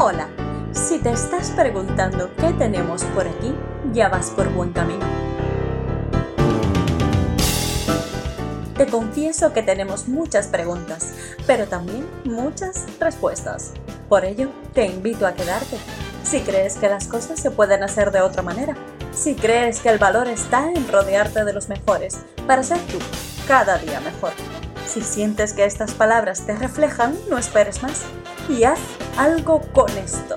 Hola, si te estás preguntando qué tenemos por aquí, ya vas por buen camino. Te confieso que tenemos muchas preguntas, pero también muchas respuestas. Por ello, te invito a quedarte. Si crees que las cosas se pueden hacer de otra manera, si crees que el valor está en rodearte de los mejores para ser tú cada día mejor. Si sientes que estas palabras te reflejan, no esperes más y haz algo con esto.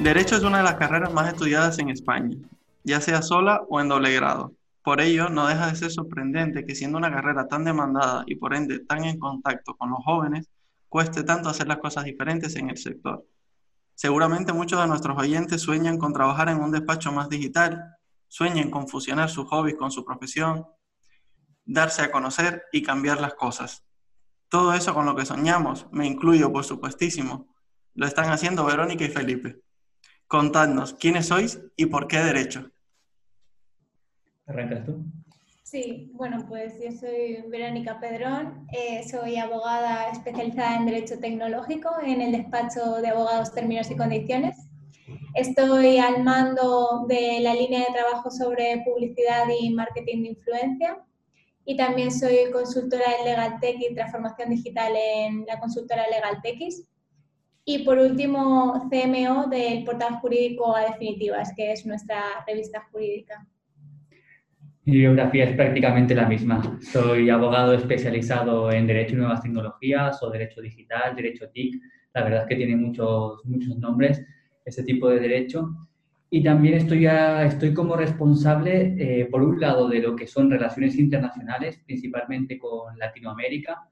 Derecho es una de las carreras más estudiadas en España, ya sea sola o en doble grado. Por ello, no deja de ser sorprendente que siendo una carrera tan demandada y por ende tan en contacto con los jóvenes, cueste tanto hacer las cosas diferentes en el sector. Seguramente muchos de nuestros oyentes sueñan con trabajar en un despacho más digital, sueñan con fusionar sus hobbies con su profesión, darse a conocer y cambiar las cosas. Todo eso con lo que soñamos, me incluyo por supuestísimo, lo están haciendo Verónica y Felipe. Contadnos quiénes sois y por qué derecho. ¿Arrancas tú? Sí, bueno, pues yo soy Verónica Pedrón, eh, soy abogada especializada en Derecho Tecnológico en el despacho de abogados términos y condiciones. Estoy al mando de la línea de trabajo sobre publicidad y marketing de influencia y también soy consultora en LegalTech y transformación digital en la consultora LegalTechis. Y por último, CMO del portal jurídico a definitivas, que es nuestra revista jurídica. Mi biografía es prácticamente la misma. Soy abogado especializado en Derecho y Nuevas Tecnologías o Derecho Digital, Derecho TIC. La verdad es que tiene muchos, muchos nombres ese tipo de derecho. Y también estoy, estoy como responsable, eh, por un lado, de lo que son relaciones internacionales, principalmente con Latinoamérica,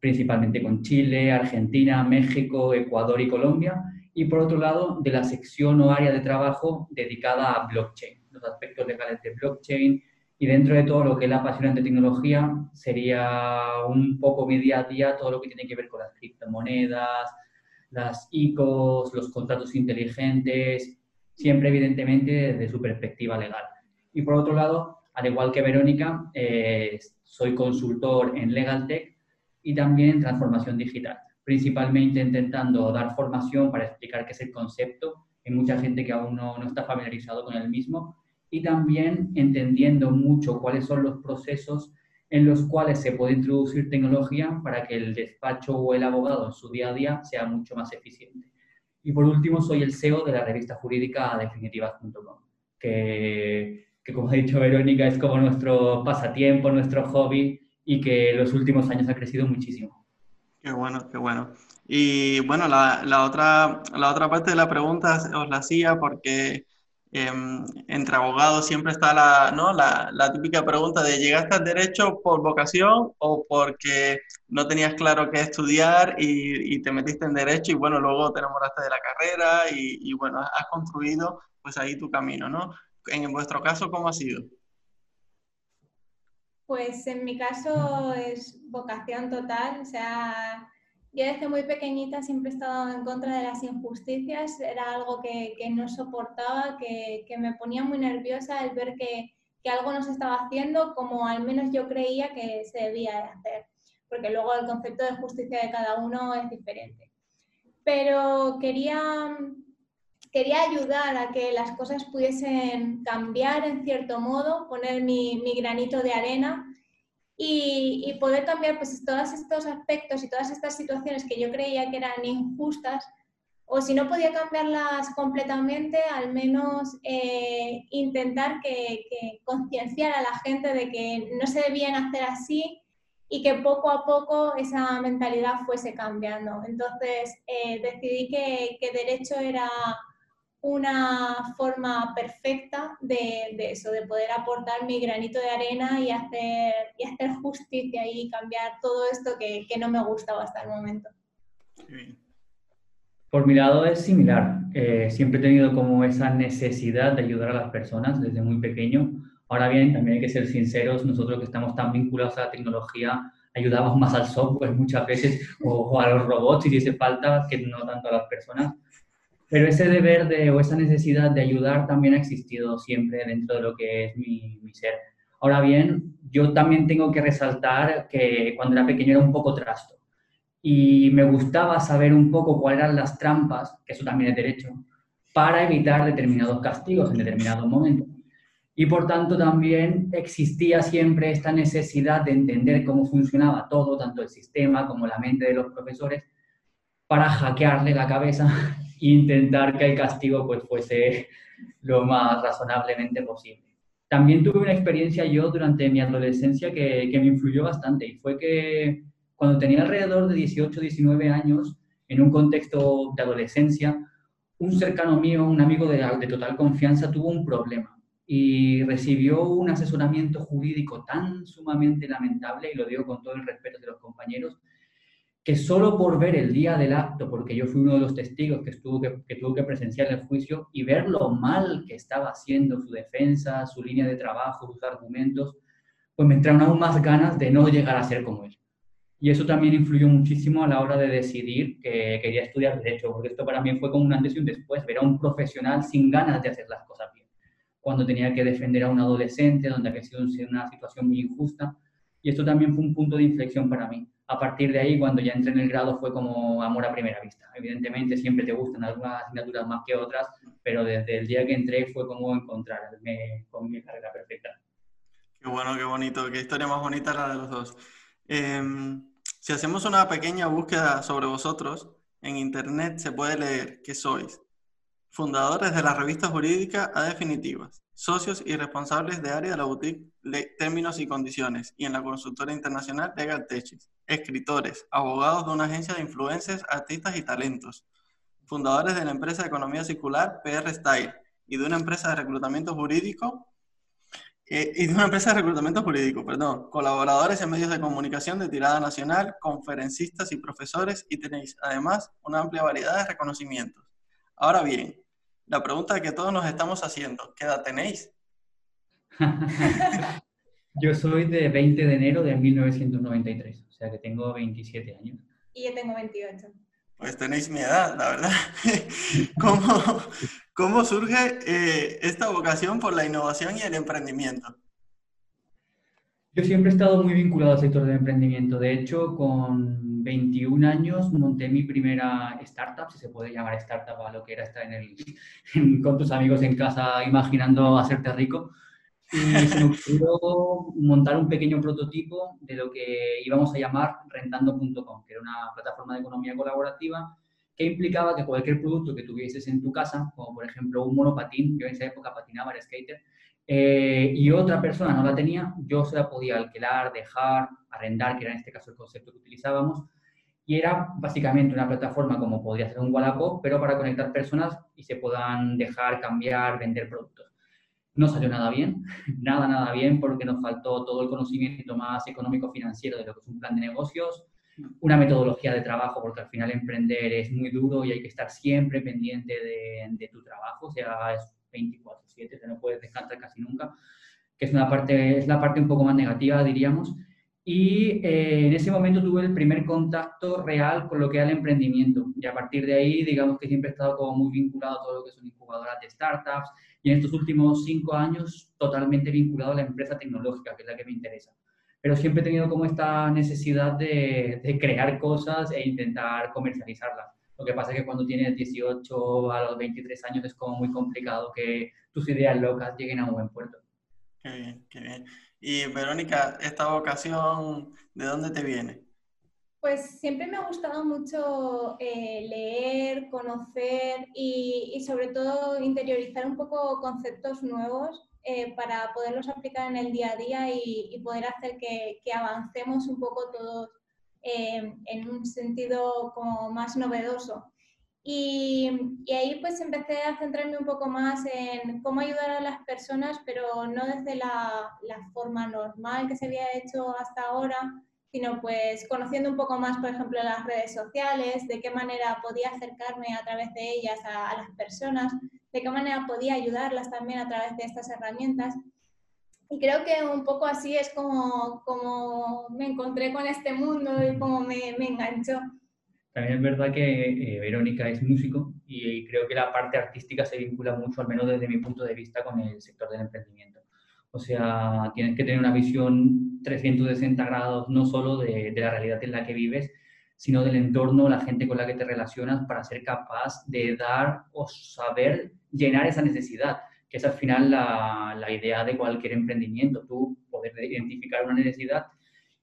principalmente con Chile, Argentina, México, Ecuador y Colombia, y por otro lado, de la sección o área de trabajo dedicada a blockchain, los aspectos legales de blockchain, y dentro de todo lo que es la apasionante tecnología, sería un poco mi día a día todo lo que tiene que ver con las criptomonedas, las ICOs, los contratos inteligentes, siempre evidentemente desde su perspectiva legal. Y por otro lado, al igual que Verónica, eh, soy consultor en Legal Tech y también en transformación digital, principalmente intentando dar formación para explicar qué es el concepto. Hay mucha gente que aún no, no está familiarizado con el mismo y también entendiendo mucho cuáles son los procesos en los cuales se puede introducir tecnología para que el despacho o el abogado en su día a día sea mucho más eficiente. Y por último, soy el CEO de la revista jurídica definitivas.com, que, como ha dicho Verónica, es como nuestro pasatiempo, nuestro hobby y que en los últimos años ha crecido muchísimo. Qué bueno, qué bueno. Y bueno, la, otra, la otra parte de la pregunta os la hacía porque Em, entre abogados siempre está la, ¿no? la, la, típica pregunta de ¿llegaste al derecho por vocación o porque no tenías claro qué estudiar y, y te metiste en derecho y bueno, luego te enamoraste de la carrera y, y, bueno, has construido pues ahí tu camino, ¿no? En vuestro caso, ¿cómo ha sido? Pues en mi caso es vocación total, o sea, yo desde muy pequeñita siempre he estado en contra de las injusticias, era algo que, que no soportaba, que, que, me ponía muy nerviosa el ver que, que, algo no se estaba haciendo como al menos yo creía que se debía hacer, porque luego el concepto de justicia de cada uno es diferente. Pero quería, quería ayudar a que las cosas pudiesen cambiar en cierto modo, poner mi, mi granito de arena y, poder cambiar pues todos estos aspectos y todas estas situaciones que yo creía que eran injustas, o si no podía cambiarlas completamente, al menos eh, intentar que, que concienciar a la gente de que no se debían hacer así y que poco a poco esa mentalidad fuese cambiando. Entonces eh, decidí que, que derecho era una forma perfecta de, de, eso, de poder aportar mi granito de arena y hacer, y hacer justicia y cambiar todo esto que, que no me gustaba hasta el momento. Por mi lado es similar. Eh, siempre he tenido como esa necesidad de ayudar a las personas desde muy pequeño. Ahora bien, también hay que ser sinceros, nosotros que estamos tan vinculados a la tecnología, ayudamos más al software muchas veces o, o a los robots si hace falta, que no tanto a las personas pero ese deber de, o esa necesidad de ayudar también ha existido siempre dentro de lo que es mi, mi ser. Ahora bien, yo también tengo que resaltar que cuando era pequeño era un poco trasto y me gustaba saber un poco cuáles eran las trampas, que eso también es derecho, para evitar determinados castigos en determinados momentos. Y por tanto también existía siempre esta necesidad de entender cómo funcionaba todo, tanto el sistema como la mente de los profesores, para hackearle la cabeza intentar que el castigo pues, fuese lo más razonablemente posible. También tuve una experiencia yo durante mi adolescencia que, que me influyó bastante y fue que cuando tenía alrededor de 18, 19 años, en un contexto de adolescencia, un cercano mío, un amigo de, de total confianza, tuvo un problema y recibió un asesoramiento jurídico tan sumamente lamentable, y lo digo con todo el respeto de los compañeros, que solo por ver el día del acto, porque yo fui uno de los testigos que, estuvo, que, tuvo que presenciar el juicio y ver lo mal que estaba haciendo su defensa, su línea de trabajo, sus argumentos, pues me entraron aún más ganas de no llegar a ser como él. Y eso también influyó muchísimo a la hora de decidir que quería estudiar Derecho, porque esto para mí fue como un antes y un después, ver a un profesional sin ganas de hacer las cosas bien. Cuando tenía que defender a un adolescente, donde había sido una situación muy injusta. Y esto también fue un punto de inflexión para mí. A partir de ahí, cuando ya entré en el grado, fue como amor a primera vista. Evidentemente, siempre te gustan algunas asignaturas más que otras, pero desde el día que entré fue como encontrarme con mi carrera perfecta. Qué bueno, qué bonito. Qué historia más bonita la de los dos. Em, si hacemos una pequeña búsqueda sobre vosotros, en internet se puede leer que sois fundadores de la revista jurídica A Definitivas, socios y responsables de área de la boutique Términos y Condiciones y en la consultora internacional Legal Techis, escritores, abogados de una agencia de influencers, artistas y talentos, fundadores de la empresa de economía circular PR Style y de una empresa de reclutamiento jurídico eh, y de una empresa de reclutamiento jurídico, perdón, colaboradores en medios de comunicación de tirada nacional, conferencistas y profesores, y tenéis además una amplia variedad de reconocimientos. Ahora bien, la pregunta que todos nos estamos haciendo, ¿qué edad tenéis? yo soy de 20 de enero de 1993, o sea que tengo 27 años. Y yo tengo 28. Pues tenéis mi edad, la verdad. ¿Cómo, cómo surge eh, esta vocación por la innovación y el emprendimiento? Yo siempre he estado muy vinculado al sector del emprendimiento. De hecho, con 21 años monté mi primera startup, si se puede llamar startup a lo que era estar en el, con tus amigos en casa imaginando hacerte rico. Y se me ocurrió montar un pequeño prototipo de lo que íbamos a llamar rentando.com, que era una plataforma de economía colaborativa que implicaba que cualquier producto que tuvieses en tu casa, como por ejemplo un monopatín, yo en esa época patinaba, era skater, eh, y otra persona no la tenía, yo se la podía alquilar, dejar, arrendar, que era en este caso el concepto que utilizábamos, y era básicamente una plataforma como podría ser un Wallapop, pero para conectar personas y se puedan dejar, cambiar, vender productos. No salió nada bien, nada, nada bien, porque nos faltó todo el conocimiento más económico-financiero de lo que es un plan de negocios, una metodología de trabajo, porque al final emprender es muy duro y hay que estar siempre pendiente de, tu trabajo, o sea, es 24/7, o no puedes descansar casi nunca, que es, una parte, es la parte un poco más negativa, diríamos. Y eh, en ese momento tuve el primer contacto real con lo que era el emprendimiento. Y a partir de ahí, digamos que siempre he estado como muy vinculado a todo lo que son incubadoras de startups. Y en estos últimos cinco años, totalmente vinculado a la empresa tecnológica, que es la que me interesa. Pero siempre he tenido como esta necesidad de, de crear cosas e intentar comercializarlas. Lo que pasa es que cuando tienes 18 a los 23 años es como muy complicado que tus ideas locas lleguen a un buen puerto. Qué bien, qué bien. Y Verónica, esta vocación, ¿de dónde te viene? Pues siempre me ha gustado mucho eh, leer, conocer y, sobre todo interiorizar un poco conceptos nuevos eh, para poderlos aplicar en el día a día y, poder hacer que, avancemos un poco todos eh, en un sentido como más novedoso. Y, ahí pues empecé a centrarme un poco más en cómo ayudar a las personas, pero no desde la, forma normal que se había hecho hasta ahora, sino pues conociendo un poco más, por ejemplo, las redes sociales, de qué manera podía acercarme a través de ellas a, a las personas, de qué manera podía ayudarlas también a través de estas herramientas. Y creo que un poco así es como, como me encontré con este mundo y como me, me enganchó. También es verdad que eh, Verónica es músico y creo que la parte artística se vincula mucho, al menos desde mi punto de vista, con el sector del emprendimiento. O sea, tienes que tener una visión 360 grados, no solo de, de la realidad en la que vives, sino del entorno, la gente con la que te relacionas, para ser capaz de dar o saber llenar esa necesidad, que es al final la, la idea de cualquier emprendimiento, tú poder identificar una necesidad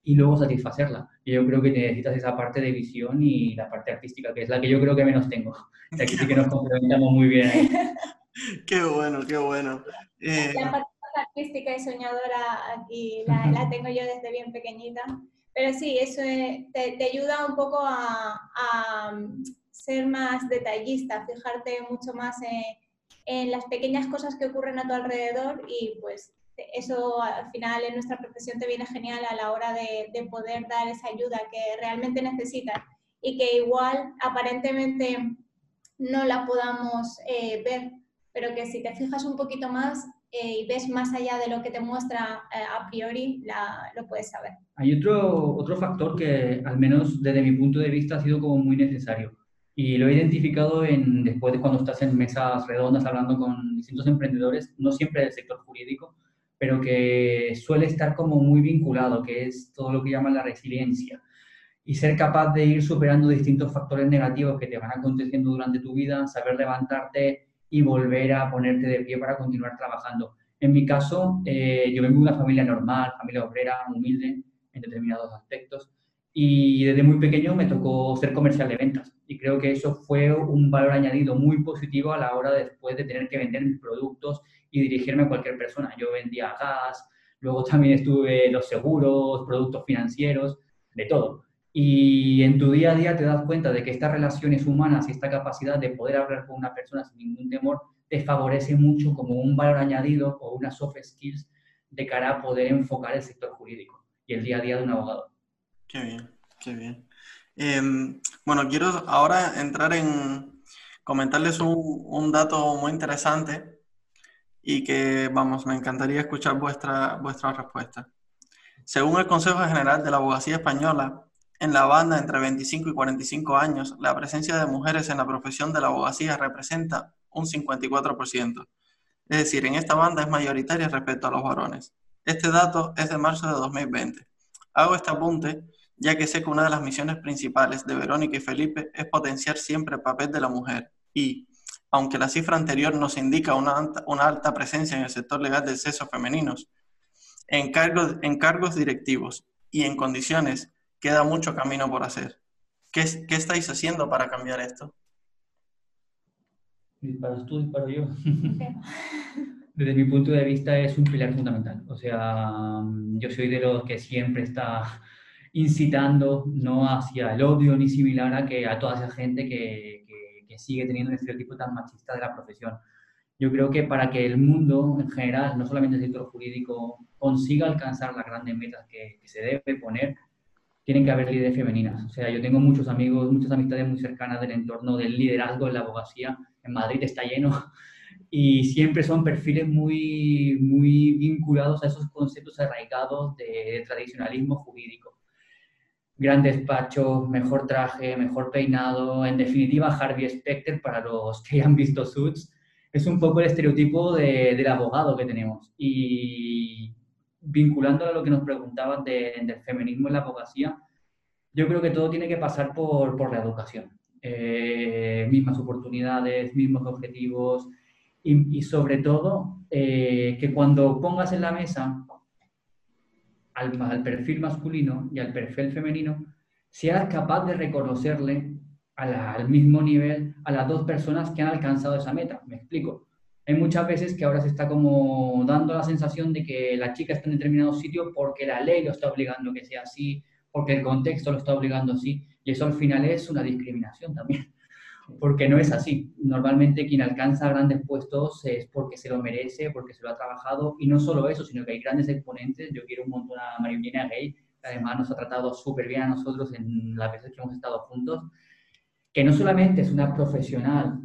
y luego satisfacerla. Y yo creo que necesitas esa parte de visión y la parte artística, que es la que yo creo que menos tengo. aquí sí que nos complementamos muy bien. Ahí. Qué bueno, qué bueno. Eh... La parte artística y soñadora aquí la, la tengo yo desde bien pequeñita. Pero sí, eso te, te, ayuda un poco a, a, ser más detallista, fijarte mucho más en, en, las pequeñas cosas que ocurren a tu alrededor y pues eso al final en nuestra profesión te viene genial a la hora de, de poder dar esa ayuda que realmente necesitas y que igual aparentemente no la podamos eh, ver, pero que si te fijas un poquito más eh, y ves más allá de lo que te muestra eh, a priori, la, lo puedes saber. Hay otro, otro factor que, al menos desde mi punto de vista, ha sido como muy necesario. Y lo he identificado en, después de cuando estás en mesas redondas hablando con distintos emprendedores, no siempre del sector jurídico, pero que suele estar como muy vinculado, que es todo lo que llaman la resiliencia. Y ser capaz de ir superando distintos factores negativos que te van aconteciendo durante tu vida, saber levantarte y volver a ponerte de pie para continuar trabajando. En mi caso, eh, yo vengo de una familia normal, familia obrera, humilde en determinados aspectos, y desde muy pequeño me tocó ser comercial de ventas. Y creo que eso fue un valor añadido muy positivo a la hora después de tener que vender mis productos y dirigirme a cualquier persona. Yo vendía gas, luego también estuve los seguros, productos financieros, de todo. Y en tu día a día te das cuenta de que estas relaciones humanas y esta capacidad de poder hablar con una persona sin ningún temor te favorece mucho como un valor añadido o unas soft skills de cara a poder enfocar el sector jurídico y el día a día de un abogado. Qué bien, qué bien. Eh, bueno, quiero ahora entrar en comentarles un, un, dato muy interesante y que, vamos, me encantaría escuchar vuestra, vuestra respuesta. Según el Consejo General de la Abogacía Española, en la banda entre 25 y 45 años, la presencia de mujeres en la profesión de la abogacía representa un 54%. Es decir, en esta banda es mayoritaria respecto a los varones. Este dato es de marzo de 2020. Hago este apunte ya que sé que una de las misiones principales de Verónica y Felipe es potenciar siempre el papel de la mujer y, aunque la cifra anterior nos indica una alta, presencia en el sector legal del sexo femeninos, en en cargos directivos y en condiciones queda mucho camino por hacer. ¿Qué, qué estáis haciendo para cambiar esto? Disparas tú, disparo yo. Desde mi punto de vista es un pilar fundamental. O sea, yo soy de los que siempre está incitando no hacia el odio ni similar a, que, a toda esa gente que, que, que sigue teniendo un estereotipo tan machista de la profesión. Yo creo que para que el mundo en general, no solamente el sector jurídico, consiga alcanzar las grandes metas que, que se debe poner, tienen que haber líderes femeninas. O sea, yo tengo muchos amigos, muchas amistades muy cercanas del entorno del liderazgo en la abogacía. En Madrid está lleno. Y siempre son perfiles muy, muy vinculados a esos conceptos arraigados de tradicionalismo jurídico. Gran despacho, mejor traje, mejor peinado. En definitiva, Harvey Specter, para los que hayan visto Suits, es un poco el estereotipo de, del abogado que tenemos. Y vinculándolo a lo que nos preguntaban de, del feminismo en la abogacía, yo creo que todo tiene que pasar por, por la educación. Eh, mismas oportunidades, mismos objetivos y, sobre todo eh, que cuando pongas en la mesa al, perfil masculino y al perfil femenino, seas capaz de reconocerle al mismo nivel a las dos personas que han alcanzado esa meta. Me explico hay muchas veces que ahora se está como dando la sensación de que la chica está en determinado sitio porque la ley lo está obligando que sea así, porque el contexto lo está obligando así, y eso al final es una discriminación también, porque no es así. Normalmente quien alcanza grandes puestos es porque se lo merece, porque se lo ha trabajado, y no solo eso, sino que hay grandes exponentes. Yo quiero un montón a Marilena Gay, que además nos ha tratado súper bien a nosotros en las veces que hemos estado juntos, que no solamente es una profesional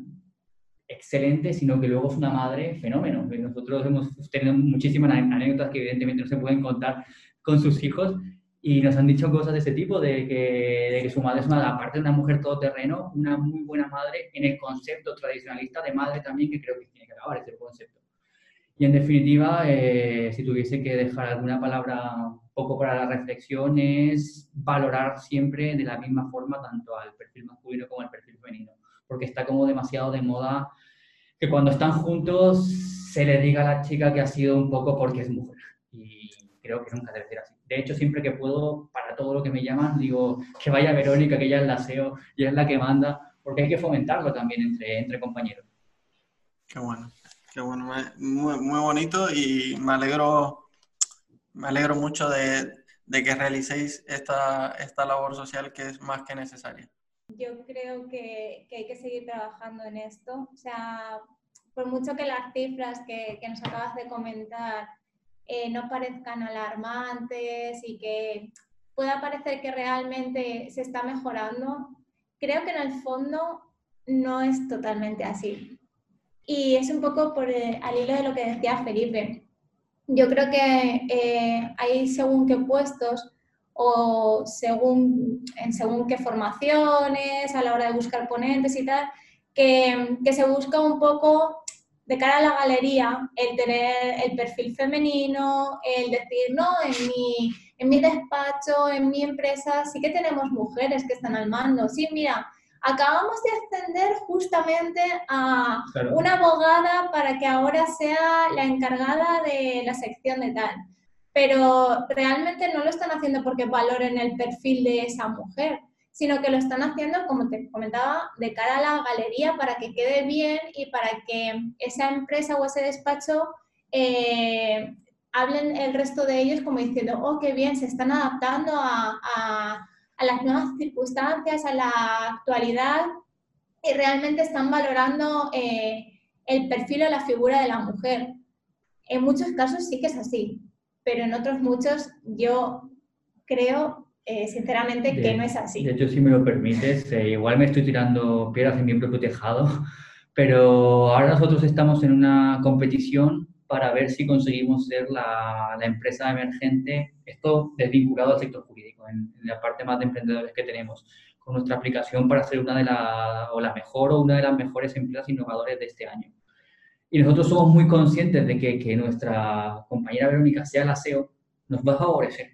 excelente, sino que luego es una madre fenómeno. Nosotros hemos tenido muchísimas anécdotas que evidentemente no se pueden contar con sus hijos y nos han dicho cosas de ese tipo, de que, de que su madre es una, aparte de una mujer todoterreno, una muy buena madre en el concepto tradicionalista de madre también, que creo que tiene que acabar ese concepto. Y en definitiva, eh, si tuviese que dejar alguna palabra un poco para la reflexión, es valorar siempre de la misma forma tanto al perfil masculino como al perfil femenino, porque está como demasiado de moda que cuando están juntos se le diga a la chica que ha sido un poco porque es mujer. Y creo que nunca debe ser así. De hecho, siempre que puedo, para todo lo que me llaman, digo que vaya Verónica, que ella es la SEO y es la que manda, porque hay que fomentarlo también entre, entre compañeros. Qué bueno. Qué bueno, muy, muy bonito y me alegro, me alegro mucho de, de que realicéis esta, esta labor social que es más que necesaria. Yo creo que, que, hay que seguir trabajando en esto. O sea, por mucho que las cifras que, que nos acabas de comentar eh, no parezcan alarmantes y que pueda parecer que realmente se está mejorando, creo que en el fondo no es totalmente así. Y es un poco por, eh, al hilo de lo que decía Felipe. Yo creo que eh, hay según qué puestos o según, en según qué formaciones, a la hora de buscar ponentes y tal, que, que, se busca un poco de cara a la galería el tener el perfil femenino, el decir, no, en mi, en mi despacho, en mi empresa, sí que tenemos mujeres que están al mando. Sí, mira, acabamos de ascender justamente a una abogada para que ahora sea la encargada de la sección de tal. Pero realmente no lo están haciendo porque valoren el perfil de esa mujer, sino que lo están haciendo, como te comentaba, de cara a la galería para que quede bien y para que esa empresa o ese despacho eh, hablen el resto de ellos como diciendo, oh, qué bien, se están adaptando a las nuevas circunstancias, a la actualidad y realmente están valorando eh, el perfil o la figura de la mujer. En muchos casos sí que es así, pero en otros muchos yo creo eh, sinceramente que no es así. De hecho, si me lo permites, eh, igual me estoy tirando piedras en mi propio tejado, pero ahora nosotros estamos en una competición para ver si conseguimos ser la, la empresa emergente, esto desvinculado al sector jurídico, en, la parte más de emprendedores que tenemos, con nuestra aplicación para ser una de las, o la mejor o una de las mejores empresas innovadoras de este año. Y nosotros somos muy conscientes de que, que nuestra compañera Verónica sea la SEO, nos va a favorecer.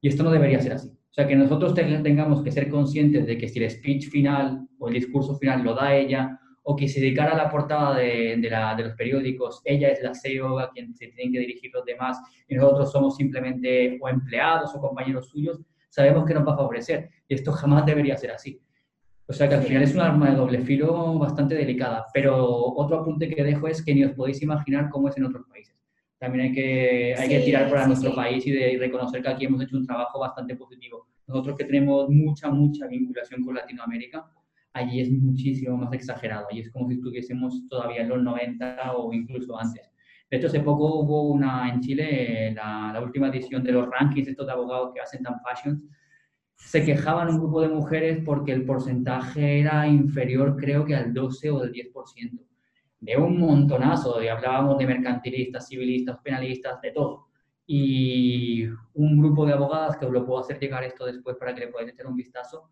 Y esto no debería ser así. O sea, que nosotros tengamos que ser conscientes de que si el speech final o el discurso final lo da ella, o que se dedicara a la portada de, de, los periódicos, ella es la CEO a quien se tienen que dirigir los demás y nosotros somos simplemente o empleados o compañeros suyos, sabemos que nos va a favorecer y esto jamás debería ser así. O sea que al final es un arma de doble filo bastante delicada, pero otro apunte que dejo es que ni os podéis imaginar cómo es en otros países. También hay que, hay que tirar para nuestro país y, de, y reconocer que aquí hemos hecho un trabajo bastante positivo. Nosotros que tenemos mucha, mucha vinculación con Latinoamérica, allí es muchísimo más exagerado. Allí es como si estuviésemos todavía en los 90 o incluso antes. De hecho, hace poco hubo una en Chile, la, la última edición de los rankings estos de abogados que hacen tan fashions, se quejaban un grupo de mujeres porque el porcentaje era inferior creo que al 12 o del 10%. De un montonazo, y hablábamos de mercantilistas, civilistas, penalistas, de todo. Y un grupo de abogadas, que os lo puedo hacer llegar esto después para que le podáis echar un vistazo,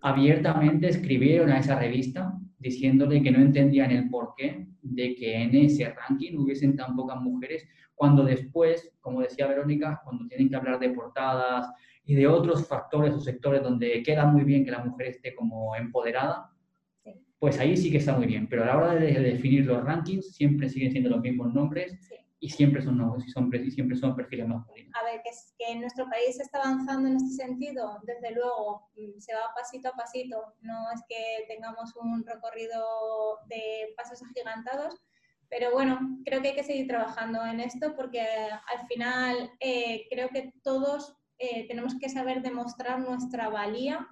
abiertamente escribieron a esa revista diciéndole que no entendían el porqué de que en ese ranking hubiesen tan pocas mujeres, cuando después, como decía Verónica, cuando tienen que hablar de portadas y de otros factores o sectores donde queda muy bien que la mujer esté como empoderada, pues ahí sí que está muy bien. Pero a la hora de definir los rankings siempre siguen siendo los mismos nombres y siempre son y, son, siempre son perfiles masculinos. A ver, que, es, que nuestro país está avanzando en este sentido, desde luego, mm, se va pasito a pasito, no es que tengamos un recorrido de pasos agigantados, pero bueno, creo que hay que seguir trabajando en esto porque al final eh, creo que todos eh, tenemos que saber demostrar nuestra valía,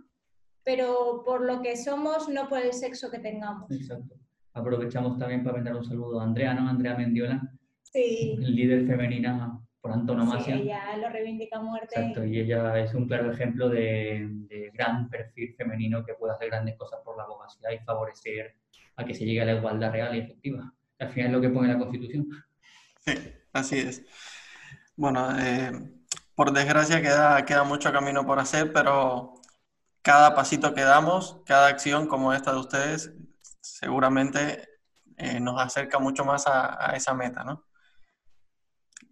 pero por lo que somos, no por el sexo que tengamos. Exacto. Aprovechamos también para mandar un saludo a Andrea, ¿no? Andrea Mendiola, Sí. líder femenina por antonomasia. Sí, ella lo reivindica a muerte. Exacto, y ella es un claro ejemplo de, de, gran perfil femenino que puede hacer grandes cosas por la abogacía y favorecer a que se llegue a la igualdad real y efectiva. Al final es lo que pone la Constitución. Sí, así es. Bueno, eh, por desgracia queda, queda mucho camino por hacer, pero cada pasito que damos, cada acción como esta de ustedes, seguramente eh, nos acerca mucho más a, esa meta, ¿no?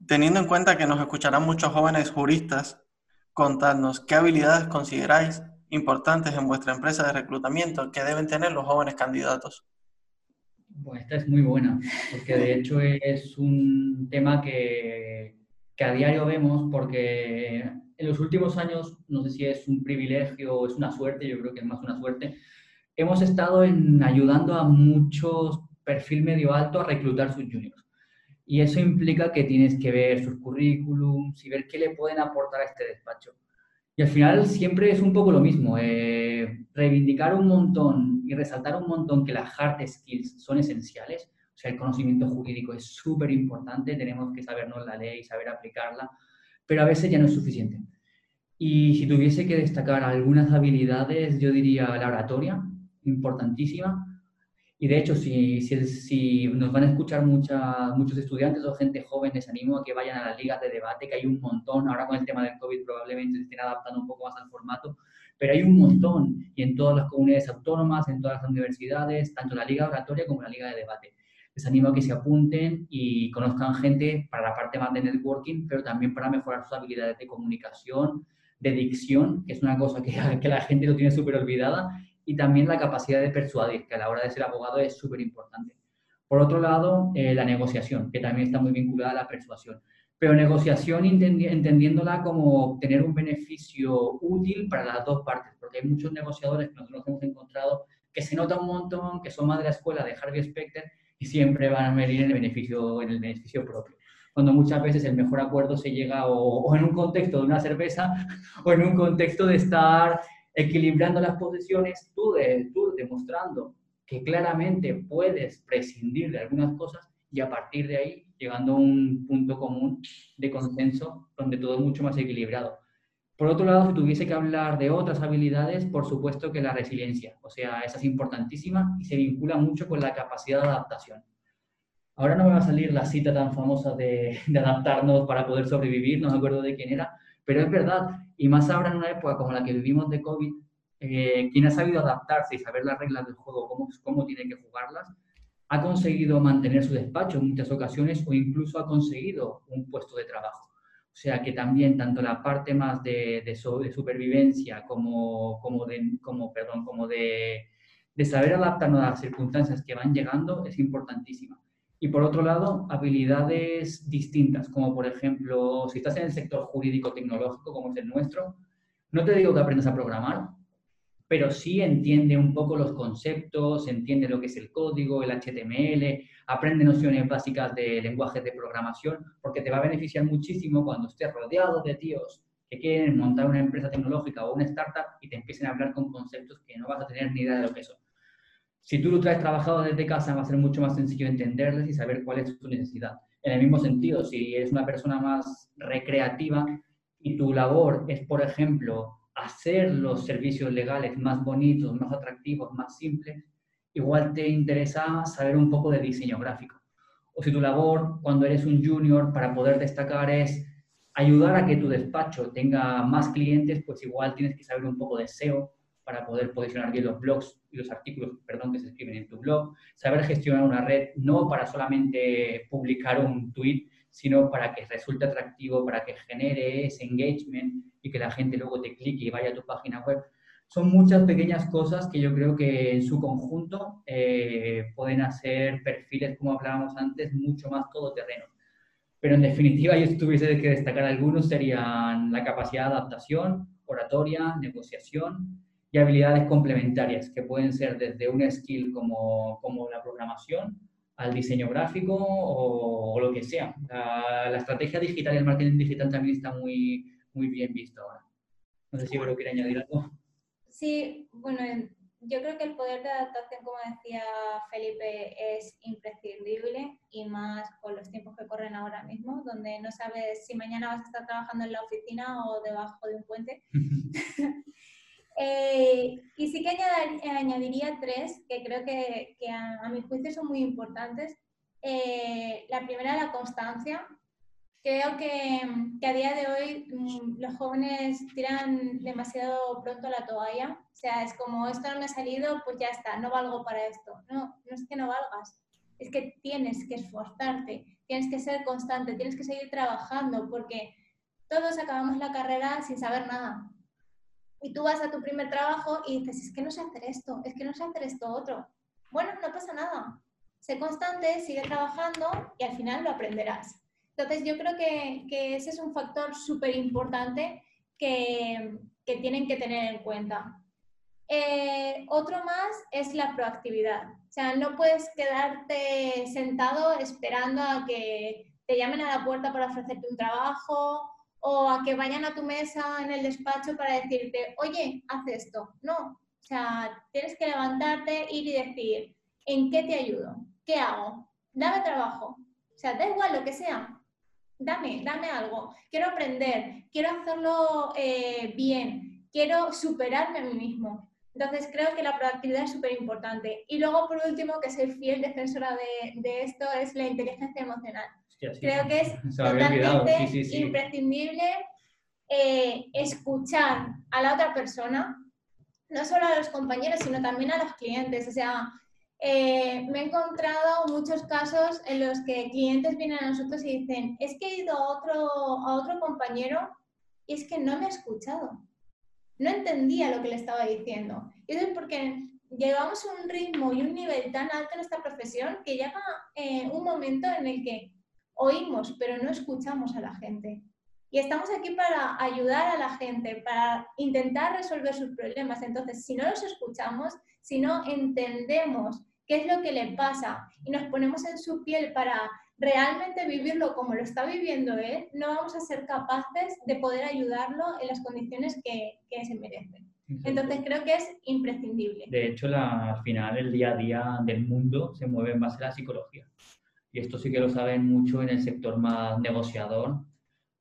Teniendo en cuenta que nos escucharán muchos jóvenes juristas, contadnos qué habilidades consideráis importantes en vuestra empresa de reclutamiento que deben tener los jóvenes candidatos. Bueno, esta es muy buena, porque de hecho es un tema que, que a diario vemos, porque en los últimos años, no sé si es un privilegio o es una suerte, yo creo que es más una suerte, hemos estado en, ayudando a muchos perfil medio alto a reclutar sus juniors. Y eso implica que tienes que ver sus currículums y ver qué le pueden aportar a este despacho. Y al final siempre es un poco lo mismo, eh, reivindicar un montón y resaltar un montón que las hard skills son esenciales. O sea, el conocimiento jurídico es súper importante, tenemos que sabernos la ley, saber aplicarla, pero a veces ya no es suficiente. Y si tuviese que destacar algunas habilidades, yo diría la oratoria, importantísima. Y de hecho, si, nos van a escuchar muchos estudiantes o gente joven, les animo a que vayan a las ligas de debate, que hay un montón. Ahora con el tema del COVID probablemente se estén adaptando un poco más al formato, pero hay un montón. Y en todas las comunidades autónomas, en todas las universidades, tanto la liga oratoria como la liga de debate. Les animo a que se apunten y conozcan gente para la parte más de networking, pero también para mejorar sus habilidades de comunicación, de dicción, que es una cosa que, que la gente lo tiene súper olvidada, y también la capacidad de persuadir, que a la hora de ser abogado es súper importante. Por otro lado, eh, la negociación, que también está muy vinculada a la persuasión. Pero negociación entendiéndola como obtener un beneficio útil para las dos partes, porque hay muchos negociadores que nosotros hemos encontrado que se nota un montón, que son más de la escuela de Harvey Specter y siempre van a venir en el beneficio, en el beneficio propio cuando muchas veces el mejor acuerdo se llega o, o, en un contexto de una cerveza o en un contexto de estar equilibrando las posiciones, tú, de, tú demostrando que claramente puedes prescindir de algunas cosas y a partir de ahí llegando a un punto común de consenso donde todo es mucho más equilibrado. Por otro lado, si tuviese que hablar de otras habilidades, por supuesto que la resiliencia, o sea, esa es importantísima y se vincula mucho con la capacidad de adaptación. Ahora no me va a salir la cita tan famosa de, adaptarnos para poder sobrevivir, no me acuerdo de quién era, pero es verdad, y más ahora en una época como la que vivimos de COVID, eh, quien ha sabido adaptarse y saber las reglas del juego, cómo, cómo tiene que jugarlas, ha conseguido mantener su despacho en muchas ocasiones o incluso ha conseguido un puesto de trabajo. Sea que también tanto la parte más de, de, de supervivencia como, como, de, como, perdón, como de, de saber adaptarnos a las circunstancias que van llegando es importantísima. Y por otro lado, habilidades distintas, como por ejemplo, si estás en el sector jurídico tecnológico, como es el nuestro, no te digo que aprendas a programar, pero sí entiende un poco los conceptos, entiende lo que es el código, el HTML, aprende nociones básicas de lenguajes de programación, porque te va a beneficiar muchísimo cuando estés rodeado de tíos que quieren montar una empresa tecnológica o una startup y te empiecen a hablar con conceptos que no vas a tener ni idea de lo que son. Si tú lo traes trabajado desde casa, va a ser mucho más sencillo entenderles y saber cuál es su necesidad. En el mismo sentido, si eres una persona más recreativa y tu labor es, por ejemplo, hacer los servicios legales más bonitos, más atractivos, más simples, igual te interesa saber un poco de diseño gráfico. O si tu labor cuando eres un junior para poder destacar es ayudar a que tu despacho tenga más clientes, pues igual tienes que saber un poco de SEO, para poder posicionar bien los blogs y los artículos, perdón, que se escriben en tu blog, saber gestionar una red no para solamente publicar un tweet, sino para que resulte atractivo, para que genere ese engagement y que la gente luego te clique y vaya a tu página web. Son muchas pequeñas cosas que yo creo que en su conjunto eh, pueden hacer perfiles, como hablábamos antes, mucho más todoterreno. Pero en definitiva, yo si tuviese que destacar algunos serían la capacidad de adaptación, oratoria, negociación, y habilidades complementarias que pueden ser desde un skill como, como la programación al diseño gráfico o, lo que sea. La, la, estrategia digital y el marketing digital también está muy, muy bien visto ahora. No sé si Vero quiere añadir algo. Sí, bueno, yo creo que el poder de adaptación, como decía Felipe, es imprescindible y más con los tiempos que corren ahora mismo, donde no sabes si mañana vas a estar trabajando en la oficina o debajo de un puente. Eh, y sí que añadiría tres que creo que, que a, mi juicio son muy importantes. Eh, la primera, la constancia. Creo que, que, a día de hoy mm, los jóvenes tiran demasiado pronto la toalla. O sea, es como, esto no me ha salido, pues ya está, no valgo para esto. No, no es que no valgas. es que tienes que esforzarte, tienes que ser constante, tienes que seguir trabajando, porque todos acabamos la carrera sin saber nada. Y tú vas a tu primer trabajo y dices, es que no sé hacer esto, es que no sé hacer esto otro. Bueno, no pasa nada. Sé constante, sigue trabajando y al final lo aprenderás. Entonces yo creo que, que ese es un factor súper importante que, que tienen que tener en cuenta. Eh, otro más es la proactividad. O sea, no puedes quedarte sentado esperando a que te llamen a la puerta para ofrecerte un trabajo o a que vayan a tu mesa en el despacho para decirte, oye, haz esto. No, o sea, tienes que levantarte, ir y decir, ¿en qué te ayudo? ¿Qué hago? Dame trabajo. O sea, da igual lo que sea. Dame, dame algo. Quiero aprender, quiero hacerlo eh, bien, quiero superarme a mí mismo. Entonces creo que la proactividad es súper importante. Y luego, por último, que soy fiel defensora de, de esto, es la inteligencia emocional. creo que es totalmente imprescindible eh, escuchar a la otra persona, no solo a los compañeros, sino también a los clientes. O sea, eh, me he encontrado muchos casos en los que clientes vienen a nosotros y dicen, es que he ido a otro, a otro compañero y es que no me ha escuchado no entendía lo que le estaba diciendo. Y eso es porque llevamos un ritmo y un nivel tan alto en esta profesión que llega eh, un momento en el que oímos, pero no escuchamos a la gente. Y estamos aquí para ayudar a la gente, para intentar resolver sus problemas. Entonces, si no los escuchamos, si no entendemos qué es lo que le pasa y nos ponemos en su piel para realmente vivirlo como lo está viviendo él, no vamos a ser capaces de poder ayudarlo en las condiciones que, que se merecen. Entonces creo que es imprescindible. De hecho, la, al final el día a día del mundo se mueve en base a la psicología. Y esto sí que lo saben mucho en el sector más negociador,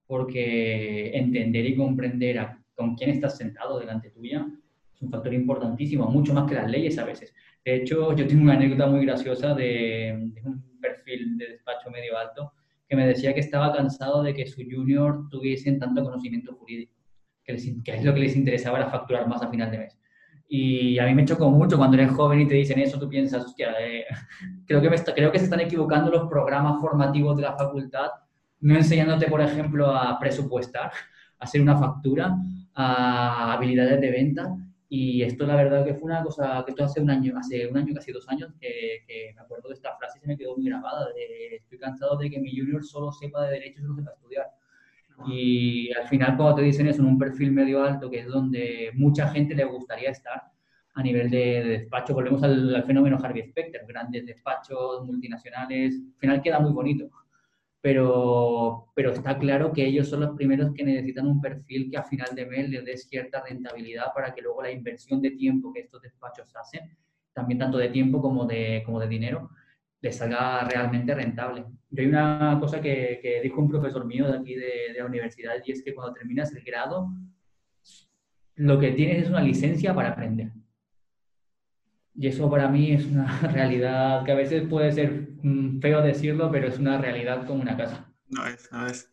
porque entender y comprender a, con quién estás sentado delante tuya es un factor importantísimo, mucho más que las leyes a veces. De hecho, yo tengo una anécdota muy graciosa de, de un perfil de despacho medio alto, que me decía que estaba cansado de que su junior tuviesen tanto conocimiento jurídico, que, es lo que les interesaba era facturar más a final de mes. Y a mí me chocó mucho cuando eres joven y te dicen eso, tú piensas, hostia, eh, creo, que me creo que se están equivocando los programas formativos de la facultad, no enseñándote, por ejemplo, a presupuestar, a hacer una factura, a habilidades de venta, y esto la verdad que fue una cosa que esto hace un año, hace un año, casi dos años, que, me acuerdo de esta frase y se me quedó muy grabada, de estoy cansado de que mi junior solo sepa de derecho y solo sepa estudiar. Y al final cuando te dicen eso en un perfil medio alto, que es donde mucha gente le gustaría estar a nivel de, despacho, volvemos al, al, fenómeno Harvey Specter, grandes despachos, multinacionales, al final queda muy bonito pero, pero está claro que ellos son los primeros que necesitan un perfil que a final de mes les dé cierta rentabilidad para que luego la inversión de tiempo que estos despachos hacen, también tanto de tiempo como de, como de dinero, les salga realmente rentable. Yo hay una cosa que, que dijo un profesor mío de aquí de, de la universidad y es que cuando terminas el grado, lo que tienes es una licencia para aprender. Y eso para mí es una realidad que a veces puede ser feo decirlo, pero es una realidad como una casa. No es, no es.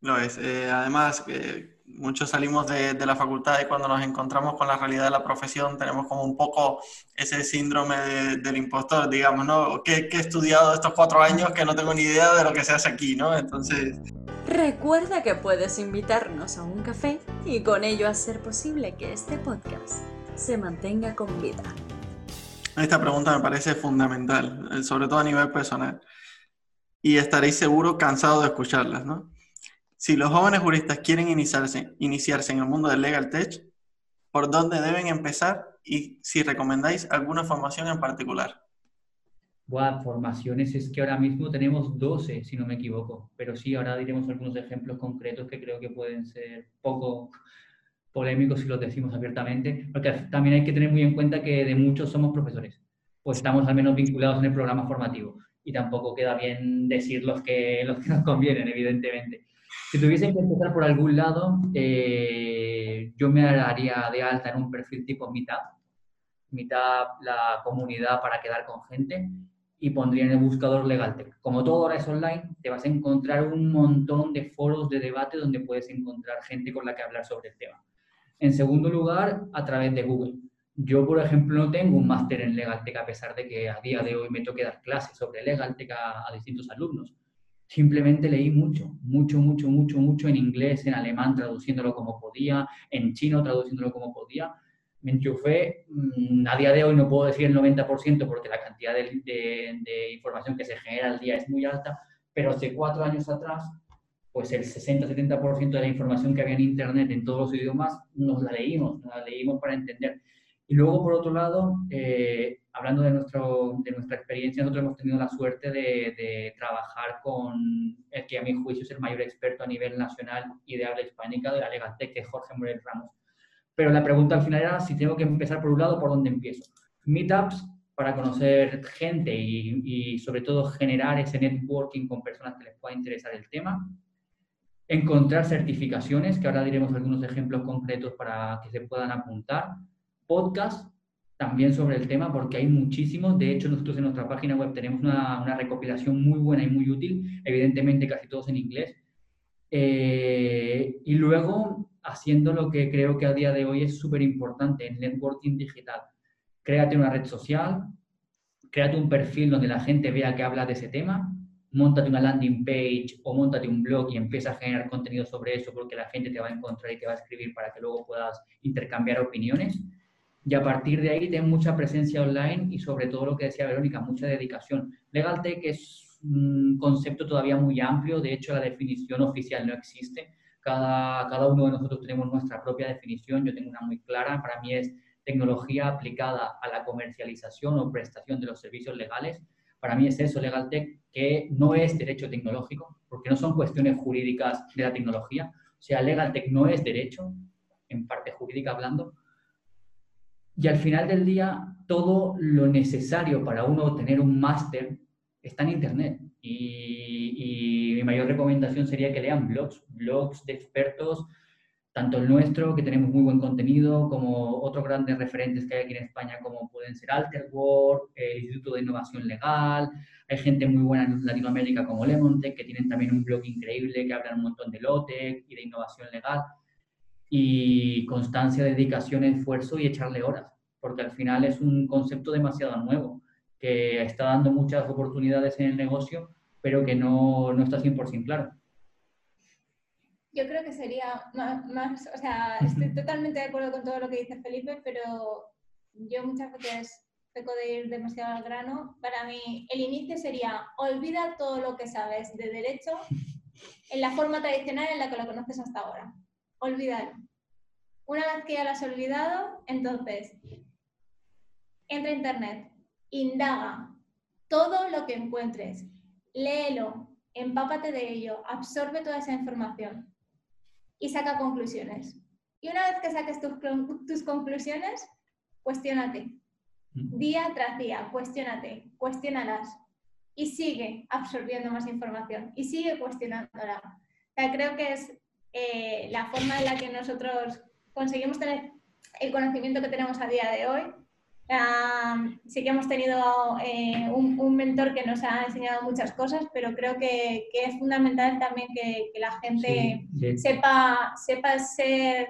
No es. Eh, además, eh, muchos salimos de, de, la facultad y cuando nos encontramos con la realidad de la profesión tenemos como un poco ese síndrome de, del impostor, digamos, ¿no? ¿Qué, ¿Qué, he estudiado estos cuatro años que no tengo ni idea de lo que se hace aquí, ¿no? Entonces... Recuerda que puedes invitarnos a un café y con ello hacer posible que este podcast se mantenga con vida. Esta pregunta me parece fundamental, eh, sobre todo a nivel personal. Y estaréis seguro cansado de escucharlas, ¿no? Si los jóvenes juristas quieren iniciarse, en el mundo del legal tech, ¿por dónde deben empezar y si recomendáis alguna formación en particular? Buah, formaciones es que ahora mismo tenemos 12, si no me equivoco, pero sí, ahora diremos algunos ejemplos concretos que creo que pueden ser poco polémicos si los decimos abiertamente, porque también hay que tener muy en cuenta que de muchos somos profesores, pues estamos al menos vinculados en el programa formativo y tampoco queda bien decir los que, los que nos convienen, evidentemente. Si tuviesen que empezar por algún lado, eh, yo me haría de alta en un perfil tipo Meetup, Meetup, la comunidad para quedar con gente, y pondría en el buscador LegalTech. Como todo ahora es online, te vas a encontrar un montón de foros de debate donde puedes encontrar gente con la que hablar sobre el tema. En segundo lugar, a través de Google. Yo, por ejemplo, no tengo un máster en Legaltech a pesar de que a día de hoy me toque dar clases sobre Legaltech a, a distintos alumnos. Simplemente leí mucho, mucho, mucho, mucho, mucho en inglés, en alemán, traduciéndolo como podía, en chino, traduciéndolo como podía. Me enchufé, mm, a día de hoy no puedo decir el 90% porque la cantidad de, información que se genera al día es muy alta, pero hace cuatro años atrás pues el 60-70% de la información que había en Internet en todos los idiomas nos la leímos, nos la leímos para entender. Y luego, por otro lado, eh, hablando de, nuestro, de nuestra experiencia, nosotros hemos tenido la suerte de, de, trabajar con el que a mi juicio es el mayor experto a nivel nacional y de habla hispánica de la Legaltech, que es Jorge Morel Ramos. Pero la pregunta al final era si tengo que empezar por un lado, ¿por dónde empiezo? Meetups para conocer gente y, y sobre todo generar ese networking con personas que les pueda interesar el tema encontrar certificaciones, que ahora diremos algunos ejemplos concretos para que se puedan apuntar, podcast también sobre el tema, porque hay muchísimos. De hecho, nosotros en nuestra página web tenemos una, una recopilación muy buena y muy útil, evidentemente casi todos en inglés. Eh, y luego, haciendo lo que creo que a día de hoy es súper importante, en networking digital. Créate una red social, créate un perfil donde la gente vea que habla de ese tema, montate una landing page o montate un blog y empieza a generar contenido sobre eso porque la gente te va a encontrar y te va a escribir para que luego puedas intercambiar opiniones. Y a partir de ahí ten mucha presencia online y sobre todo lo que decía Verónica, mucha dedicación. LegalTech es un concepto todavía muy amplio, de hecho la definición oficial no existe. Cada, cada uno de nosotros tenemos nuestra propia definición, yo tengo una muy clara, para mí es tecnología aplicada a la comercialización o prestación de los servicios legales para mí es eso, Legal Tech, que no es derecho tecnológico, porque no son cuestiones jurídicas de la tecnología. O sea, Legal Tech no es derecho, en parte jurídica hablando. Y al final del día, todo lo necesario para uno tener un máster está en Internet. Y, y mi mayor recomendación sería que lean blogs, blogs de expertos tanto el nuestro, que tenemos muy buen contenido, como otros grandes referentes que hay aquí en España, como pueden ser Alterwork, el Instituto de Innovación Legal, hay gente muy buena en Latinoamérica como Lemontech, que tienen también un blog increíble que hablan un montón de Lotec y de innovación legal, y constancia, dedicación, esfuerzo y echarle horas, porque al final es un concepto demasiado nuevo, que está dando muchas oportunidades en el negocio, pero que no, no está 100% claro yo creo que sería más, o sea, estoy totalmente de acuerdo con todo lo que dice Felipe, pero yo muchas veces peco de ir demasiado al grano. Para mí, el inicio sería olvida todo lo que sabes de derecho en la forma tradicional en la que lo conoces hasta ahora. Olvídalo. Una vez que ya lo has olvidado, entonces entra a internet, indaga todo lo que encuentres, léelo, empápate de ello, absorbe toda esa información y saca conclusiones. Y una vez que saques tus, tus conclusiones, cuestionate. Mm. Día tras día, cuestionate, cuestionalas y sigue absorbiendo más información y sigue cuestionándola. O sea, creo que es eh, la forma en la que nosotros conseguimos tener el conocimiento que tenemos a día de hoy sí que hemos tenido eh, un, mentor que nos ha enseñado muchas cosas, pero creo que, es fundamental también que, la gente Sepa, sepa ser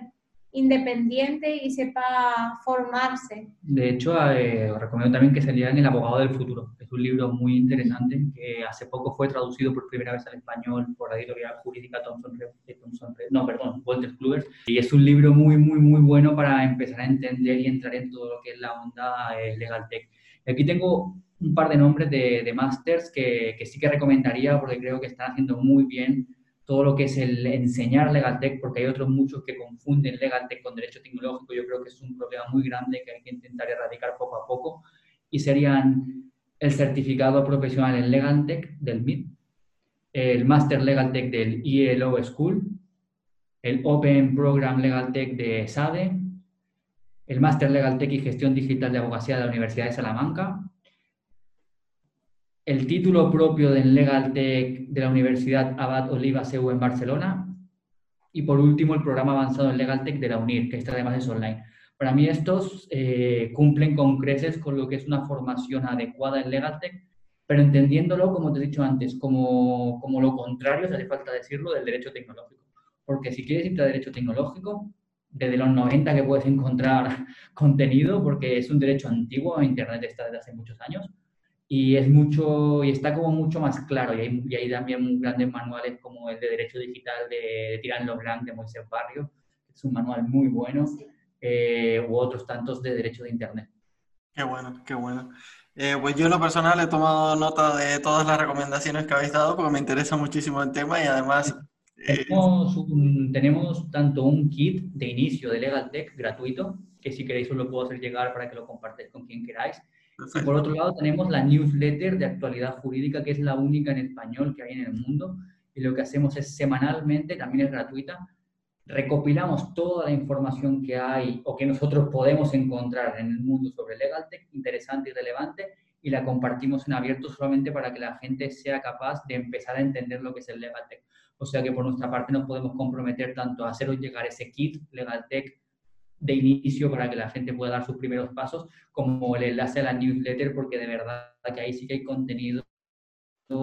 independiente y sepa formarse. De hecho, eh, os recomiendo también que se lean El abogado del futuro. Es un libro muy interesante que hace poco fue traducido por primera vez al español por la editorial jurídica Thomson, Thomson no, perdón, Walter Kluwer. Y es un libro muy, muy, muy bueno para empezar a entender y entrar en todo lo que es la onda eh, legal tech. Aquí tengo un par de nombres de, de másters que, que sí que recomendaría porque creo que están haciendo muy bien todo lo que es el enseñar Legal Tech, porque hay otros muchos que confunden Legal Tech con derecho tecnológico. Yo creo que es un problema muy grande que hay que intentar erradicar poco a poco. Y serían el certificado profesional en Legal Tech del MIT, el Master Legal Tech del ILO School, el Open Program Legal Tech de SADE, el Master Legal Tech y Gestión Digital de Abogacía de la Universidad de Salamanca, el título propio del Legal Tech de la Universidad Abad Oliva CEU en Barcelona y por último el programa avanzado en Legal Tech de la UNIR, que está además es online. Para mí estos eh, cumplen con creces con lo que es una formación adecuada en Legal Tech, pero entendiéndolo, como te he dicho antes, como, como lo contrario, se hace falta decirlo, del derecho tecnológico. Porque si quieres irte a derecho tecnológico, desde los 90 que puedes encontrar contenido porque es un derecho antiguo, Internet está desde hace muchos años y es mucho y está como mucho más claro y hay, y hay también grandes manuales como el de Derecho Digital de, de Tirán Leblanc de Moisés Barrio, que es un manual muy bueno, eh, u otros tantos de Derecho de Internet. Qué bueno, qué bueno. Eh, pues yo en lo personal he tomado nota de todas las recomendaciones que habéis dado porque me interesa muchísimo el tema y además tenemos, tenemos, tanto un kit de inicio de Legal Tech gratuito, que si queréis os lo puedo hacer llegar para que lo compartáis con quien queráis. Y por otro lado tenemos la newsletter de actualidad jurídica, que es la única en español que hay en el mundo. Y lo que hacemos es semanalmente, también es gratuita, recopilamos toda la información que hay o que nosotros podemos encontrar en el mundo sobre Legal Tech, interesante y relevante, y la compartimos en abierto solamente para que la gente sea capaz de empezar a entender lo que es el Legal Tech. O sea que por nuestra parte nos podemos comprometer tanto a haceros llegar ese kit LegalTech de inicio para que la gente pueda dar sus primeros pasos, como el enlace a la newsletter, porque de verdad que ahí sí que hay contenido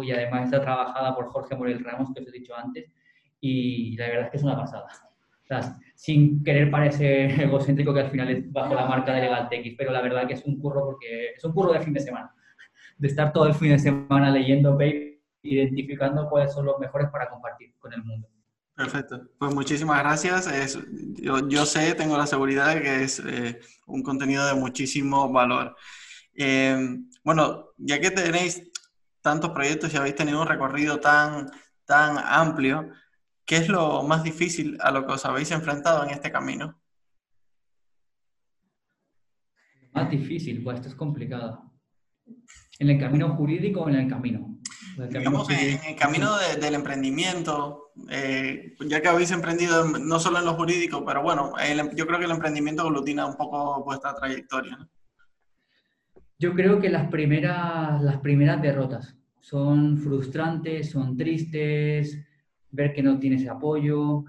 y además está trabajada por Jorge Morel Ramos, que os he dicho antes, y la verdad es que es una pasada. sin querer parecer egocéntrico que al final es bajo la marca de LegalTech, pero la verdad que es un curro porque es un curro de fin de semana, de estar todo el fin de semana leyendo identificando cuáles son los mejores para compartir con el mundo. Perfecto. Pues muchísimas gracias. Yo, sé, tengo la seguridad de que es eh, un contenido de muchísimo valor. Eh, bueno, ya que tenéis tantos proyectos y habéis tenido un recorrido tan, tan amplio, ¿qué es lo más difícil a lo que os habéis enfrentado en este camino? Más difícil, pues esto es complicado. ¿En el camino jurídico o en el camino? Digamos, en el camino del emprendimiento, eh, ya que habéis emprendido no solo en lo jurídico, pero bueno, em, yo creo que el emprendimiento aglutina un poco vuestra trayectoria. Yo creo que las primeras, las primeras derrotas son frustrantes, son tristes, ver que no tienes apoyo,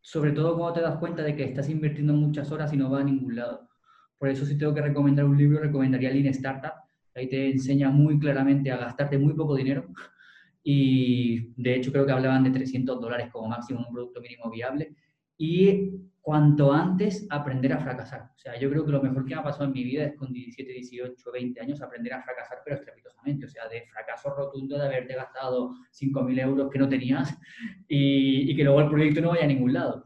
sobre todo cuando te das cuenta de que estás invirtiendo muchas horas y no va a ningún lado. Por eso si tengo que recomendar un libro, recomendaría Lean Startup, Ahí te enseña muy claramente a gastarte muy poco dinero y de hecho creo que hablaban de 300 dólares como máximo un producto mínimo viable y cuanto antes aprender a fracasar. O sea, yo creo que lo mejor que me ha pasado en mi vida es con 17, 18, 20 años aprender a fracasar, pero estrepitosamente. O sea, de fracaso rotundo de haberte gastado 5.000 euros que no tenías y, y, que luego el proyecto no vaya a ningún lado.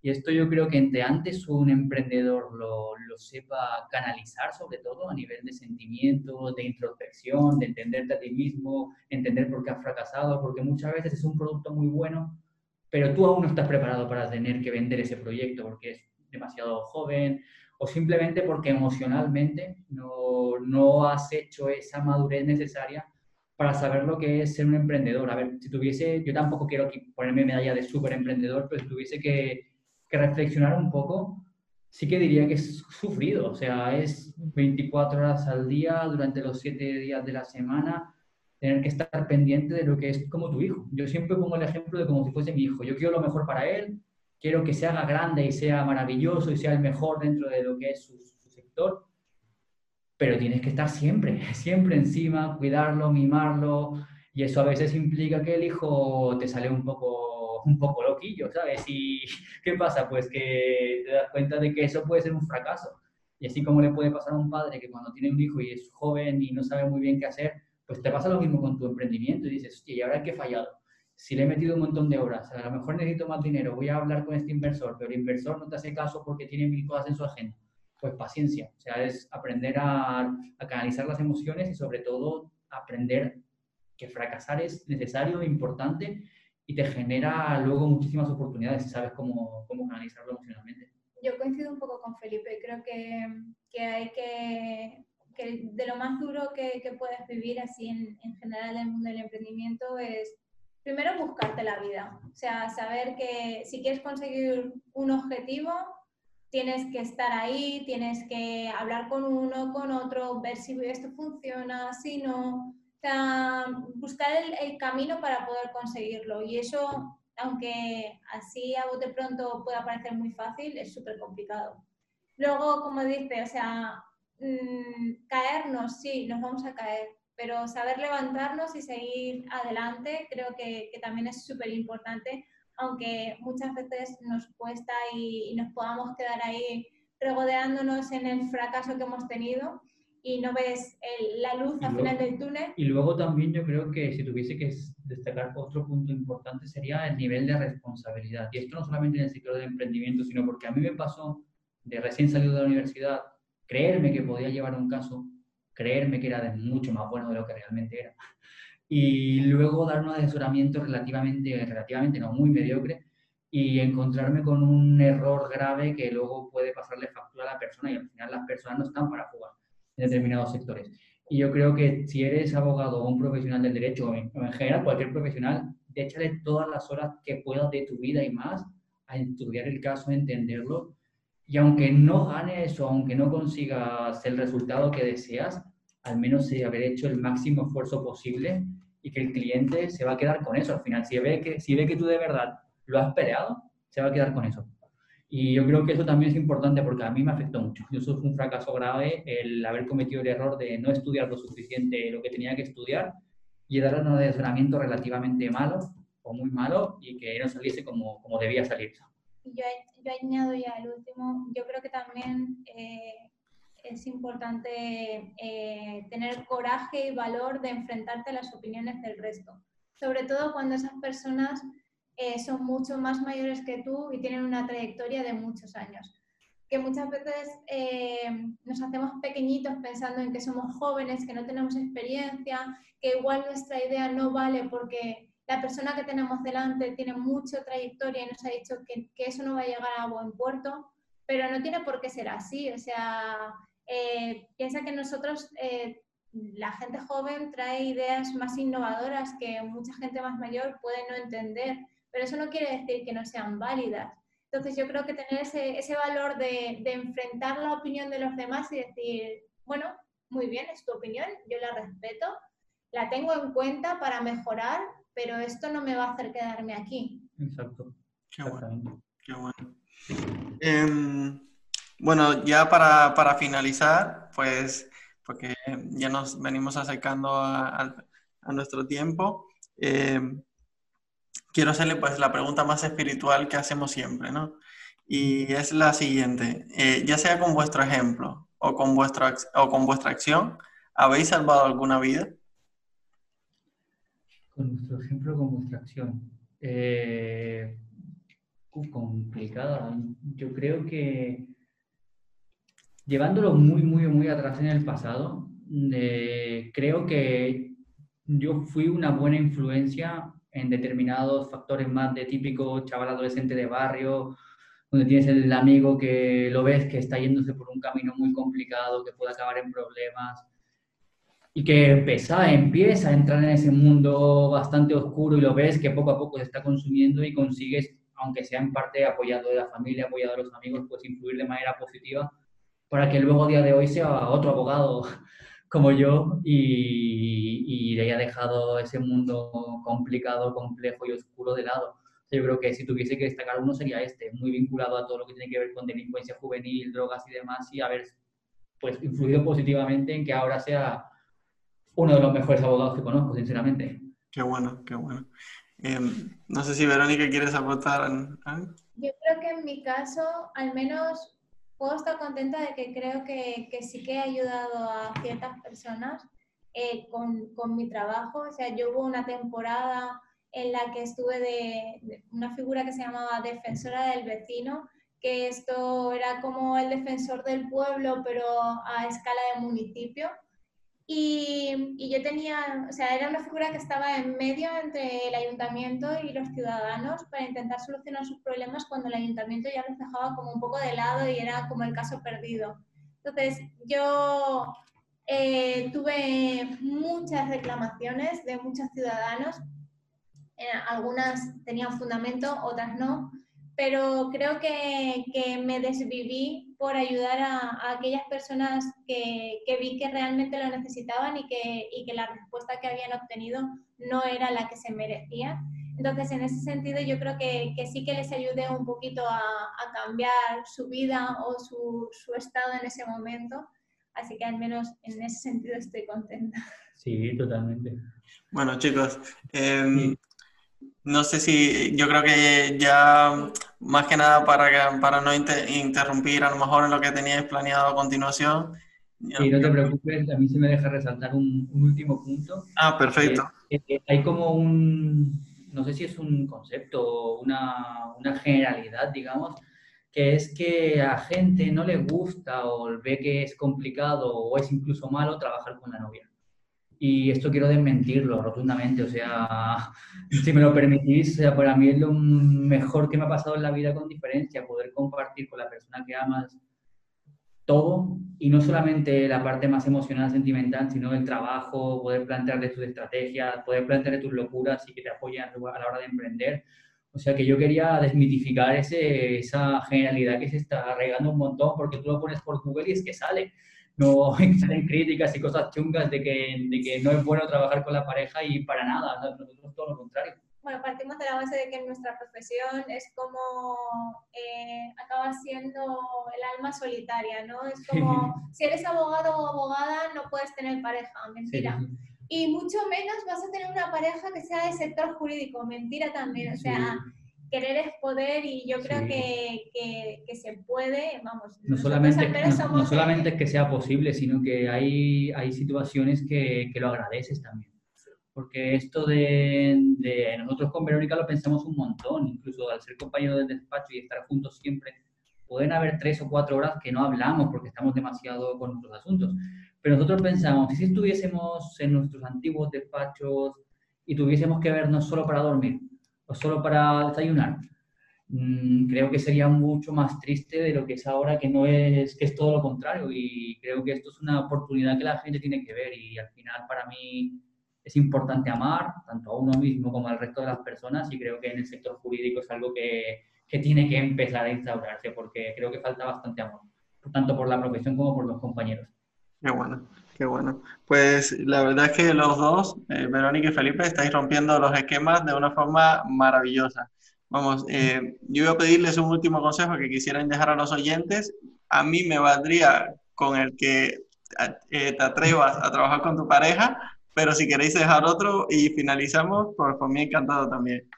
Y esto yo creo que entre antes un emprendedor lo, lo, sepa canalizar, sobre todo a nivel de sentimiento, de introspección, de entenderte a ti mismo, entender por qué has fracasado, porque muchas veces es un producto muy bueno, pero tú aún no estás preparado para tener que vender ese proyecto porque es demasiado joven o simplemente porque emocionalmente no, no has hecho esa madurez necesaria para saber lo que es ser un emprendedor. A ver, si tuviese, yo tampoco quiero ponerme medalla de súper emprendedor, pero si tuviese que reflexionar un poco, sí que diría que es sufrido, o sea, es 24 horas al día durante los 7 días de la semana, tener que estar pendiente de lo que es como tu hijo. Yo siempre pongo el ejemplo de como si fuese mi hijo. Yo quiero lo mejor para él, quiero que se haga grande y sea maravilloso y sea el mejor dentro de lo que es su, su sector, pero tienes que estar siempre, siempre encima, cuidarlo, mimarlo, y eso a veces implica que el hijo te sale un poco un poco loquillo, ¿sabes? Y ¿qué pasa? Pues que te das cuenta de que eso puede ser un fracaso. Y así como le puede pasar a un padre que cuando tiene un hijo y es joven y no sabe muy bien qué hacer, pues te pasa lo mismo con tu emprendimiento y dices, ¿y ahora qué he fallado? Si le he metido un montón de horas, a lo mejor necesito más dinero, voy a hablar con este inversor, pero el inversor no te hace caso porque tiene mil cosas en su agenda. Pues paciencia, o sea, es aprender a, a canalizar las emociones y sobre todo aprender que fracasar es necesario, importante y te genera luego muchísimas oportunidades si sabes cómo, cómo canalizarlo emocionalmente. Yo coincido un poco con Felipe, creo que, que hay que, que, de lo más duro que, que puedes vivir así en, en, general en el mundo del emprendimiento es primero buscarte la vida, o sea, saber que si quieres conseguir un objetivo, tienes que estar ahí, tienes que hablar con uno, con otro, ver si esto funciona, si no, sea, buscar el, camino para poder conseguirlo. Y eso, aunque así a bote pronto pueda parecer muy fácil, es súper complicado. Luego, como dice, o sea, mmm, caernos, sí, nos vamos a caer, pero saber levantarnos y seguir adelante creo que, que también es súper importante aunque muchas veces nos cuesta y, nos podamos quedar ahí regodeándonos en el fracaso que hemos tenido y no ves la luz al final del túnel. Y luego también yo creo que si tuviese que destacar otro punto importante sería el nivel de responsabilidad. Y esto no solamente en el sector del emprendimiento, sino porque a mí me pasó de recién salido de la universidad, creerme que podía llevar un caso, creerme que era mucho más bueno de lo que realmente era y luego dar un asesoramiento relativamente, relativamente no muy mediocre y encontrarme con un error grave que luego puede pasarle factura a la persona y al final las personas no están para jugar en determinados sectores. Y yo creo que si eres abogado o un profesional del derecho, o en, general cualquier profesional, échale todas las horas que puedas de tu vida y más a estudiar el caso, a entenderlo. Y aunque no ganes o aunque no consigas el resultado que deseas, al menos haber hecho el máximo esfuerzo posible y que el cliente se va a quedar con eso al final. Si ve que, si ve que tú de verdad lo has peleado, se va a quedar con eso. Y yo creo que eso también es importante porque a mí me afectó mucho. Yo fue un fracaso grave el haber cometido el error de no estudiar lo suficiente lo que tenía que estudiar y dar un asesoramiento relativamente malo o muy malo y que no saliese como, como debía salir. Yo, yo añado ya el último, yo creo que también eh, es importante eh, tener coraje y valor de enfrentarte a las opiniones del resto, sobre todo cuando esas personas eh, son mucho más mayores que tú y tienen una trayectoria de muchos años. Que muchas veces eh, nos hacemos pequeñitos pensando en que somos jóvenes, que no tenemos experiencia, que igual nuestra idea no vale porque la persona que tenemos delante tiene mucha trayectoria y nos ha dicho que, que eso no va a llegar a buen puerto, pero no tiene por qué ser así. O sea, eh, piensa que nosotros, eh, la gente joven, trae ideas más innovadoras que mucha gente más mayor puede no entender, pero eso no quiere decir que no sean válidas. Entonces yo creo que tener ese, ese valor de, de, enfrentar la opinión de los demás y decir, bueno, muy bien, es tu opinión, yo la respeto, la tengo en cuenta para mejorar, pero esto no me va a hacer quedarme aquí. Exacto. Qué bueno. Qué bueno. Em, bueno, ya para, para, finalizar, pues, porque ya nos venimos acercando a, a, nuestro tiempo, eh, quiero hacerle pues la pregunta más espiritual que hacemos siempre, ¿no? Y es la siguiente, eh, ya sea con vuestro ejemplo o con, vuestra, o con vuestra acción, ¿habéis salvado alguna vida? Con nuestro ejemplo, con vuestra acción. Eh, complicada. Yo creo que llevándolo muy, muy, muy atrás en el pasado, eh, creo que yo fui una buena influencia en determinados factores más de típico chaval adolescente de barrio, donde tienes el amigo que lo ves que está yéndose por un camino muy complicado, que puede acabar en problemas, y que empieza, empieza a entrar en ese mundo bastante oscuro y lo ves que poco a poco se está consumiendo y consigues, aunque sea en parte apoyado de la familia, apoyado de los amigos, pues influir de manera positiva para que luego a día de hoy sea otro abogado como yo y, y haya dejado ese mundo complicado, complejo y oscuro de lado. Yo creo que si tuviese que destacar uno sería este, muy vinculado a todo lo que tiene que ver con delincuencia juvenil, drogas y demás, y haber pues, influido positivamente en que ahora sea uno de los mejores abogados que conozco, sinceramente. Qué bueno, qué bueno. Em, no sé si Verónica quieres aportar. Yo creo que en mi caso, al menos puedo estar contenta de que creo que, que sí que he ayudado a ciertas personas eh, con, con, mi trabajo. O sea, yo hubo una temporada en la que estuve de, una figura que se llamaba defensora del vecino, que esto era como el defensor del pueblo, pero a escala de municipio. Y, y, yo tenía, o sea, era una figura que estaba en medio entre el ayuntamiento y los ciudadanos para intentar solucionar sus problemas cuando el ayuntamiento ya los dejaba como un poco de lado y era como el caso perdido. Entonces, yo eh, tuve muchas reclamaciones de muchos ciudadanos, eh, algunas tenían fundamento, otras no, pero creo que, que me desviví por ayudar a, aquellas personas que, que, vi que realmente lo necesitaban y que, y que la respuesta que habían obtenido no era la que se merecía. Entonces, en ese sentido, yo creo que, que sí que les ayudé un poquito a, a cambiar su vida o su, su, estado en ese momento. Así que al menos en ese sentido estoy contenta. Sí, totalmente. Bueno, chicos, eh, No sé si, yo creo que ya más que nada para, para no interrumpir a lo mejor en lo que teníais planeado a continuación. Sí, no te preocupes, a mí se me deja resaltar un, último punto. Ah, perfecto. hay como un, no sé si es un concepto o una, una generalidad, digamos, que es que a gente no le gusta o ve que es complicado o es incluso malo trabajar con la novia. Y esto quiero desmentirlo rotundamente, o sea, si me lo permitís, o sea, para mí es lo mejor que me ha pasado en la vida con diferencia, poder compartir con la persona que amas todo y no solamente la parte más emocional, sentimental, sino el trabajo, poder plantearle tus estrategias, poder plantearle tus locuras y que te apoyen a la hora de emprender. O sea que yo quería desmitificar ese, esa generalidad que se está regando un montón porque tú lo pones por Google y es que sale. No salen críticas y cosas chungas de que, de que no es bueno trabajar con la pareja y para nada, nosotros todo lo contrario. Bueno, partimos de la base de que nuestra profesión es como eh, acaba siendo el alma solitaria, ¿no? Es como si eres abogado o abogada no puedes tener pareja, mentira. Y mucho menos vas a tener una pareja que sea del sector jurídico, mentira también. O sea, querer es poder y yo creo que, que, se puede, vamos. No solamente, no, solamente es que sea posible, sino que hay, hay situaciones que, que lo agradeces también. Porque esto de, de, nosotros con Verónica lo pensamos un montón, incluso al ser compañeros del despacho y estar juntos siempre, pueden haber tres o cuatro horas que no hablamos porque estamos demasiado con nuestros asuntos. Pero nosotros pensamos, si estuviésemos en nuestros antiguos despachos y tuviésemos que vernos solo para dormir o solo para desayunar, mm, creo que sería mucho más triste de lo que es ahora, que no es, que es todo lo contrario. Y creo que esto es una oportunidad que la gente tiene que ver y al final para mí es importante amar tanto a uno mismo como al resto de las personas y creo que en el sector jurídico es algo que, que tiene que empezar a instaurarse porque creo que falta bastante amor, tanto por la profesión como por los compañeros. Qué bueno, qué bueno. Pues la verdad es que los dos, eh, Verónica y Felipe, estáis rompiendo los esquemas de una forma maravillosa. Vamos, eh, yo voy a pedirles un último consejo que quisieran dejar a los oyentes. A mí me valdría con el que eh, te atrevas a trabajar con tu pareja, pero si queréis dejar otro y finalizamos, pues por mí encantado también.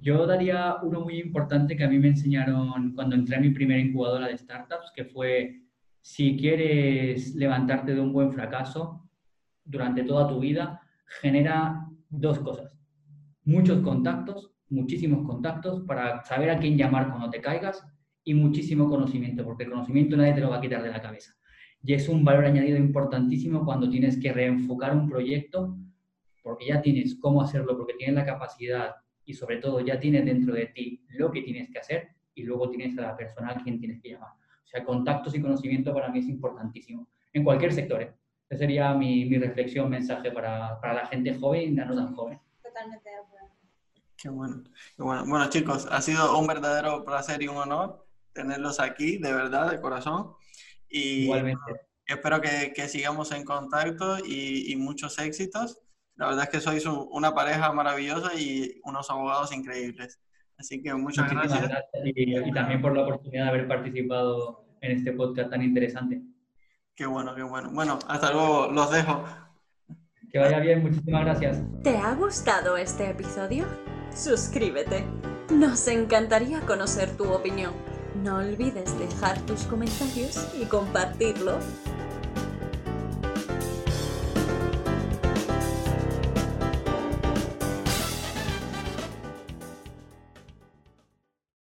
Yo daría uno muy importante que a mí me enseñaron cuando entré en mi primera incubadora de startups, que fue si quieres levantarte de un buen fracaso durante toda tu vida, genera dos cosas. Muchos contactos, muchísimos contactos para saber a quién llamar cuando te caigas y muchísimo conocimiento, porque el conocimiento nadie te lo va a quitar de la cabeza. Y es un valor añadido importantísimo cuando tienes que reenfocar un proyecto, porque ya tienes cómo hacerlo, porque tienes la capacidad y sobre todo ya tienes dentro de ti lo que tienes que hacer y luego tienes a la persona a quien tienes que llamar. O sea, contactos y conocimiento para mí es importantísimo, en cualquier sector. ¿eh? Esa sería mi, mi, reflexión, mensaje para, para, la gente joven y la no tan joven. Totalmente de acuerdo. Qué bueno, qué bueno. Bueno, chicos, ha sido un verdadero placer y un honor tenerlos aquí, de verdad, de corazón. Y Igualmente. Espero que, que sigamos en contacto y, y, muchos éxitos. La verdad es que sois una pareja maravillosa y unos abogados increíbles. Así que muchas gracias. Y, también por la oportunidad de haber participado en este podcast tan interesante. Qué bueno, qué bueno. Bueno, hasta luego, los dejo. Que vaya bien, muchísimas gracias. ¿Te ha gustado este episodio? Suscríbete. Nos encantaría conocer tu opinión. No olvides dejar tus comentarios y compartirlo